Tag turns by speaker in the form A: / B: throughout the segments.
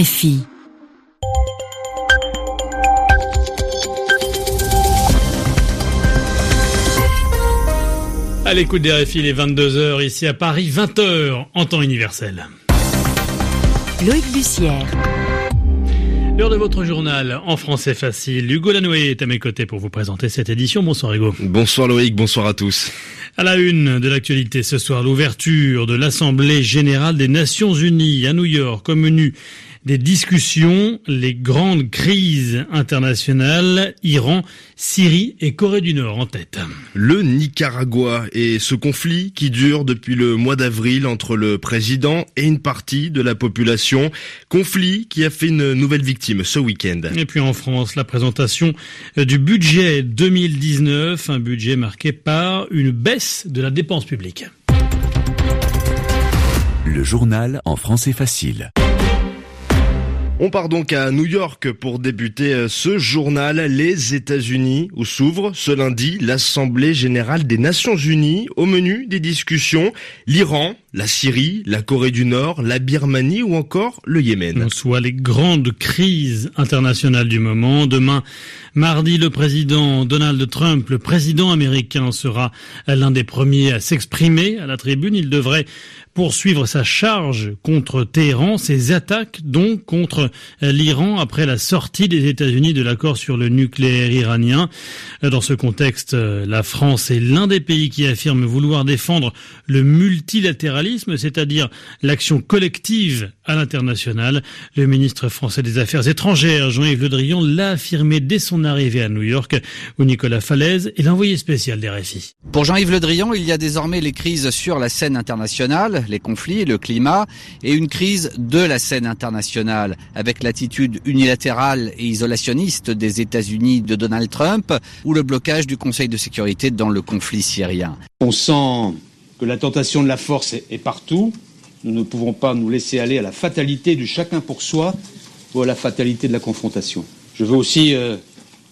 A: RFI.
B: À l'écoute des RFI, les 22h ici à Paris, 20h en temps universel.
A: Loïc Bussière.
B: L'heure de votre journal en français facile. Hugo Lanoué est à mes côtés pour vous présenter cette édition. Bonsoir Hugo.
C: Bonsoir Loïc, bonsoir à tous.
B: À la une de l'actualité ce soir, l'ouverture de l'Assemblée générale des Nations unies à New York au menu des discussions, les grandes crises internationales, Iran, Syrie et Corée du Nord en tête.
C: Le Nicaragua et ce conflit qui dure depuis le mois d'avril entre le président et une partie de la population, conflit qui a fait une nouvelle victime ce week-end.
B: Et puis en France, la présentation du budget 2019, un budget marqué par une baisse de la dépense publique.
D: Le journal en français facile.
C: On part donc à New York pour débuter euh, ce journal, les États-Unis, où s'ouvre ce lundi l'Assemblée générale des Nations unies. Au menu des discussions, l'Iran, la Syrie, la Corée du Nord, la Birmanie ou encore le Yémen.
B: Soit les grandes crises internationales du moment. Demain, mardi, le président Donald Trump, le président américain, sera l'un des premiers à s'exprimer à la tribune. Il devrait poursuivre sa charge contre Téhéran, ses attaques donc contre l'Iran après la sortie des États-Unis de l'accord sur le nucléaire iranien. Dans ce contexte, la France est l'un des pays qui affirme vouloir défendre le multilatéralisme, c'est-à-dire l'action collective à l'international. Le ministre français des Affaires étrangères, Jean-Yves Le Drian, l'a affirmé dès son arrivée à New York, où Nicolas Falaise est l'envoyé spécial des RFI.
E: Pour Jean-Yves Le Drian, il y a désormais les crises sur la scène internationale les conflits, le climat et une crise de la scène internationale avec l'attitude unilatérale et isolationniste des États-Unis de Donald Trump ou le blocage du Conseil de sécurité dans le conflit syrien.
F: On sent que la tentation de la force est partout. Nous ne pouvons pas nous laisser aller à la fatalité du chacun pour soi ou à la fatalité de la confrontation. Je veux aussi euh,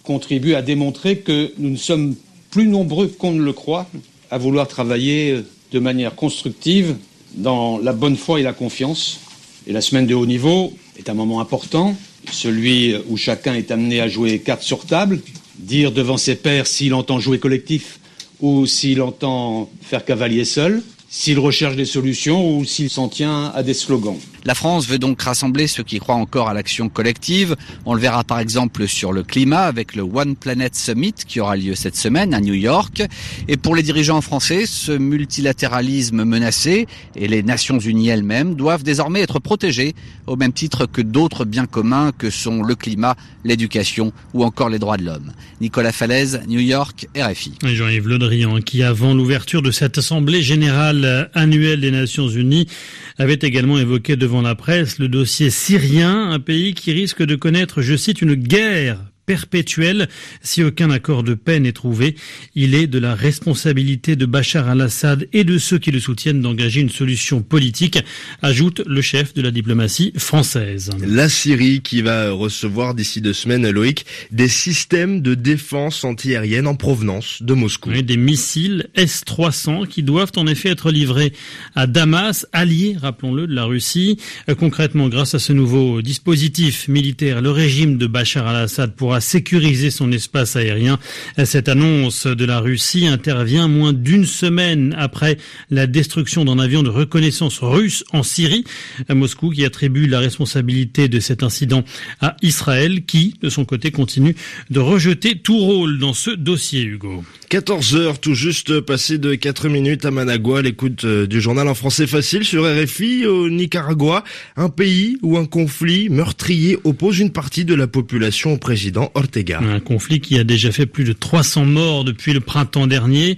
F: contribuer à démontrer que nous ne sommes plus nombreux qu'on ne le croit à vouloir travailler euh, de manière constructive dans la bonne foi et la confiance. Et la semaine de haut niveau est un moment important, celui où chacun est amené à jouer carte sur table, dire devant ses pairs s'il entend jouer collectif ou s'il entend faire cavalier seul, s'il recherche des solutions ou s'il s'en tient à des slogans.
E: La France veut donc rassembler ceux qui croient encore à l'action collective. On le verra par exemple sur le climat avec le One Planet Summit qui aura lieu cette semaine à New York. Et pour les dirigeants français, ce multilatéralisme menacé et les Nations Unies elles-mêmes doivent désormais être protégés au même titre que d'autres biens communs que sont le climat, l'éducation ou encore les droits de l'homme. Nicolas Falaise, New York, RFI.
B: Jean-Yves Le Drian qui avant l'ouverture de cette assemblée générale annuelle des Nations Unies avait également évoqué devant la presse le dossier syrien, un pays qui risque de connaître, je cite, une guerre perpétuelle si aucun accord de paix n'est trouvé. Il est de la responsabilité de Bachar al-Assad et de ceux qui le soutiennent d'engager une solution politique, ajoute le chef de la diplomatie française.
C: La Syrie qui va recevoir d'ici deux semaines, Loïc, des systèmes de défense antiaérienne en provenance de Moscou.
B: des missiles S-300 qui doivent en effet être livrés à Damas, allié, rappelons-le, de la Russie. Euh, concrètement, grâce à ce nouveau dispositif militaire, le régime de Bachar al-Assad pourra sécuriser son espace aérien. Cette annonce de la Russie intervient moins d'une semaine après la destruction d'un avion de reconnaissance russe en Syrie. Moscou qui attribue la responsabilité de cet incident à Israël qui, de son côté, continue de rejeter tout rôle dans ce dossier, Hugo.
C: 14 heures, tout juste passé de 4 minutes à Managua, l'écoute euh, du journal en français facile sur RFI au Nicaragua, un pays où un conflit meurtrier oppose une partie de la population au président Ortega.
B: Un conflit qui a déjà fait plus de 300 morts depuis le printemps dernier.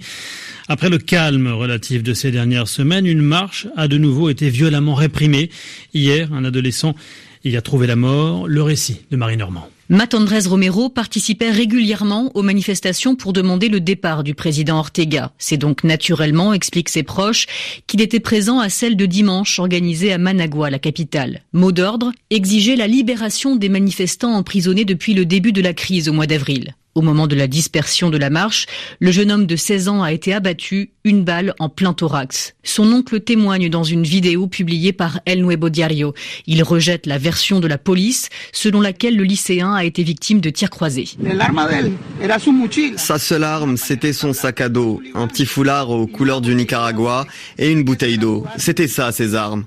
B: Après le calme relatif de ces dernières semaines, une marche a de nouveau été violemment réprimée. Hier, un adolescent y a trouvé la mort. Le récit de Marie Normand.
G: Matt Andrés Romero participait régulièrement aux manifestations pour demander le départ du président Ortega. C'est donc naturellement, expliquent ses proches, qu'il était présent à celle de dimanche organisée à Managua, la capitale. Mot d'ordre, exiger la libération des manifestants emprisonnés depuis le début de la crise au mois d'avril. Au moment de la dispersion de la marche, le jeune homme de 16 ans a été abattu, une balle en plein thorax. Son oncle témoigne dans une vidéo publiée par El Nuevo Diario. Il rejette la version de la police selon laquelle le lycéen a été victime de tirs croisés.
H: Sa seule arme, c'était son sac à dos, un petit foulard aux couleurs du Nicaragua et une bouteille d'eau. C'était ça, ses armes.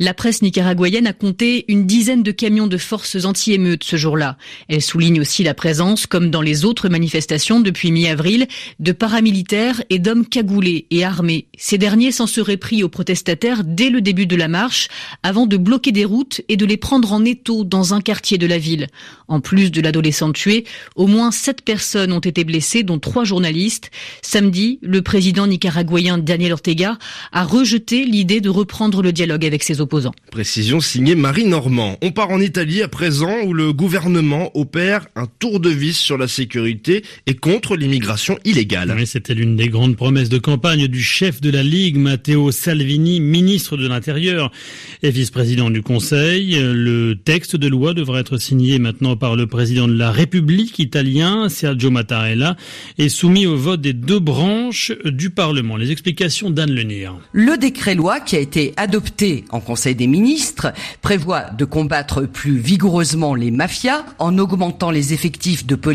G: La presse nicaraguayenne a compté une dizaine de camions de forces anti-émeutes ce jour-là. Elle souligne aussi la présence comme dans les autres manifestations depuis mi-avril, de paramilitaires et d'hommes cagoulés et armés. Ces derniers s'en seraient pris aux protestataires dès le début de la marche, avant de bloquer des routes et de les prendre en étau dans un quartier de la ville. En plus de l'adolescent tué, au moins sept personnes ont été blessées, dont trois journalistes. Samedi, le président nicaraguayen Daniel Ortega a rejeté l'idée de reprendre le dialogue avec ses opposants.
C: Précision signée Marie Normand. On part en Italie à présent où le gouvernement opère un tour de vis sur la sécurité et contre l'immigration illégale.
B: c'était l'une des grandes promesses de campagne du chef de la Ligue, Matteo Salvini, ministre de l'Intérieur et vice-président du Conseil. Le texte de loi devrait être signé maintenant par le président de la République italien, Sergio Mattarella, et soumis au vote des deux branches du Parlement. Les explications d'Anne Lenir.
I: Le décret-loi qui a été adopté en Conseil des ministres prévoit de combattre plus vigoureusement les mafias en augmentant les effectifs de police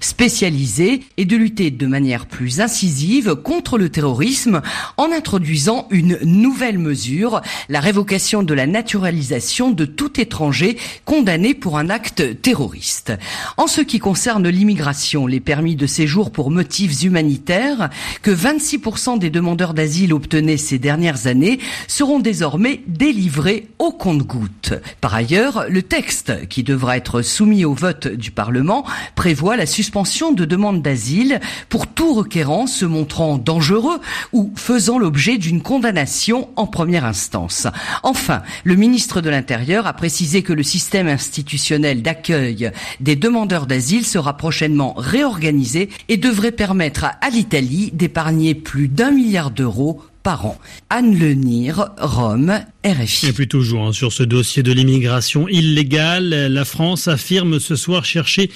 I: spécialisée et de lutter de manière plus incisive contre le terrorisme en introduisant une nouvelle mesure, la révocation de la naturalisation de tout étranger condamné pour un acte terroriste. En ce qui concerne l'immigration, les permis de séjour pour motifs humanitaires que 26% des demandeurs d'asile obtenaient ces dernières années seront désormais délivrés au compte-gouttes. Par ailleurs, le texte qui devra être soumis au vote du Parlement prévoit la suspension de demandes d'asile pour tout requérant se montrant dangereux ou faisant l'objet d'une condamnation en première instance. Enfin, le ministre de l'Intérieur a précisé que le système institutionnel d'accueil des demandeurs d'asile sera prochainement réorganisé et devrait permettre à l'Italie d'épargner plus d'un milliard d'euros par an. Anne Lenir, Rome, RFI.
B: Et puis toujours hein, sur ce dossier de l'immigration illégale, la France affirme ce soir chercher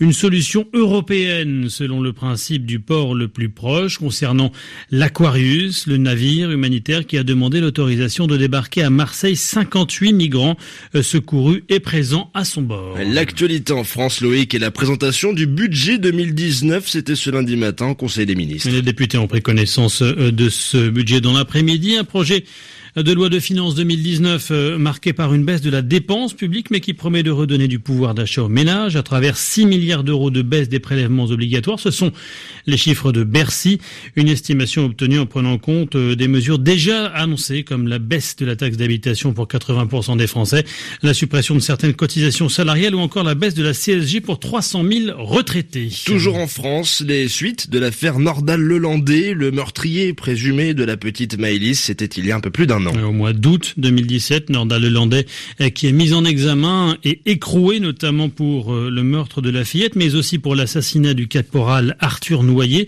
B: une solution européenne selon le principe du port le plus proche concernant l'Aquarius, le navire humanitaire qui a demandé l'autorisation de débarquer à Marseille 58 migrants euh, secourus et présents à son bord.
C: L'actualité en France, Loïc, et la présentation du budget 2019, c'était ce lundi matin au Conseil des ministres.
B: Les députés ont pris connaissance euh, de ce budget dans l'après-midi, un projet de loi de finances 2019 euh, marqué par une baisse de la dépense publique mais qui promet de redonner du pouvoir d'achat aux ménages à travers 6 milliards d'euros de baisse des prélèvements obligatoires. Ce sont les chiffres de Bercy, une estimation obtenue en prenant compte euh, des mesures déjà annoncées comme la baisse de la taxe d'habitation pour 80% des Français, la suppression de certaines cotisations salariales ou encore la baisse de la CSG pour 300 000 retraités.
C: Toujours en France, les suites de l'affaire Nordal-Lelandais, le meurtrier présumé de la petite Maëlys, c'était il y a un peu plus d'un
B: au mois d'août 2017, Nordal Lelandais, euh, qui est mis en examen et écroué notamment pour euh, le meurtre de la fillette, mais aussi pour l'assassinat du caporal Arthur Noyer.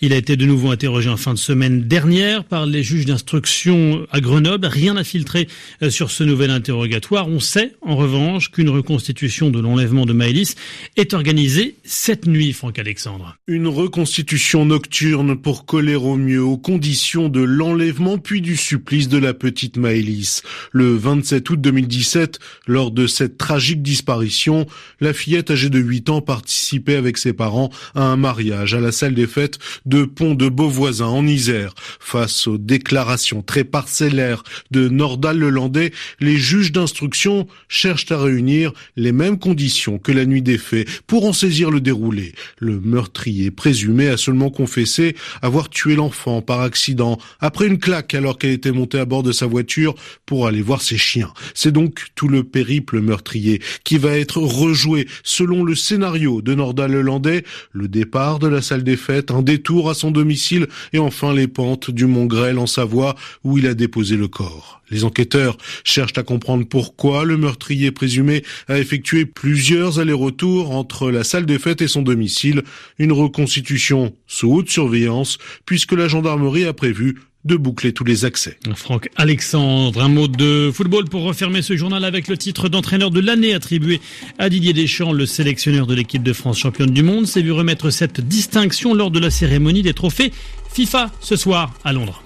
B: Il a été de nouveau interrogé en fin de semaine dernière par les juges d'instruction à Grenoble. Rien n'a filtré euh, sur ce nouvel interrogatoire. On sait, en revanche, qu'une reconstitution de l'enlèvement de Maëlys est organisée cette nuit, Franck Alexandre.
J: Une reconstitution nocturne pour coller au mieux aux conditions de l'enlèvement puis du supplice de la petite Maëlys. Le 27 août 2017, lors de cette tragique disparition, la fillette âgée de 8 ans participait avec ses parents à un mariage à la salle des fêtes de Pont de Beauvoisin en Isère. Face aux déclarations très parcellaires de Nordal Lelandais, les juges d'instruction cherchent à réunir les mêmes conditions que la nuit des faits pour en saisir le déroulé. Le meurtrier présumé a seulement confessé avoir tué l'enfant par accident après une claque alors qu'elle était montée à bord de sa voiture pour aller voir ses chiens. C'est donc tout le périple meurtrier qui va être rejoué selon le scénario de Nordal Lelandais, le départ de la salle des fêtes, un détour à son domicile et enfin les pentes du Mont Grêle en Savoie où il a déposé le corps. Les enquêteurs cherchent à comprendre pourquoi le meurtrier présumé a effectué plusieurs allers-retours entre la salle des fêtes et son domicile, une reconstitution sous haute surveillance puisque la gendarmerie a prévu de boucler tous les accès.
B: Franck Alexandre, un mot de football pour refermer ce journal avec le titre d'entraîneur de l'année attribué à Didier Deschamps, le sélectionneur de l'équipe de France championne du monde, s'est vu remettre cette distinction lors de la cérémonie des trophées FIFA ce soir à Londres.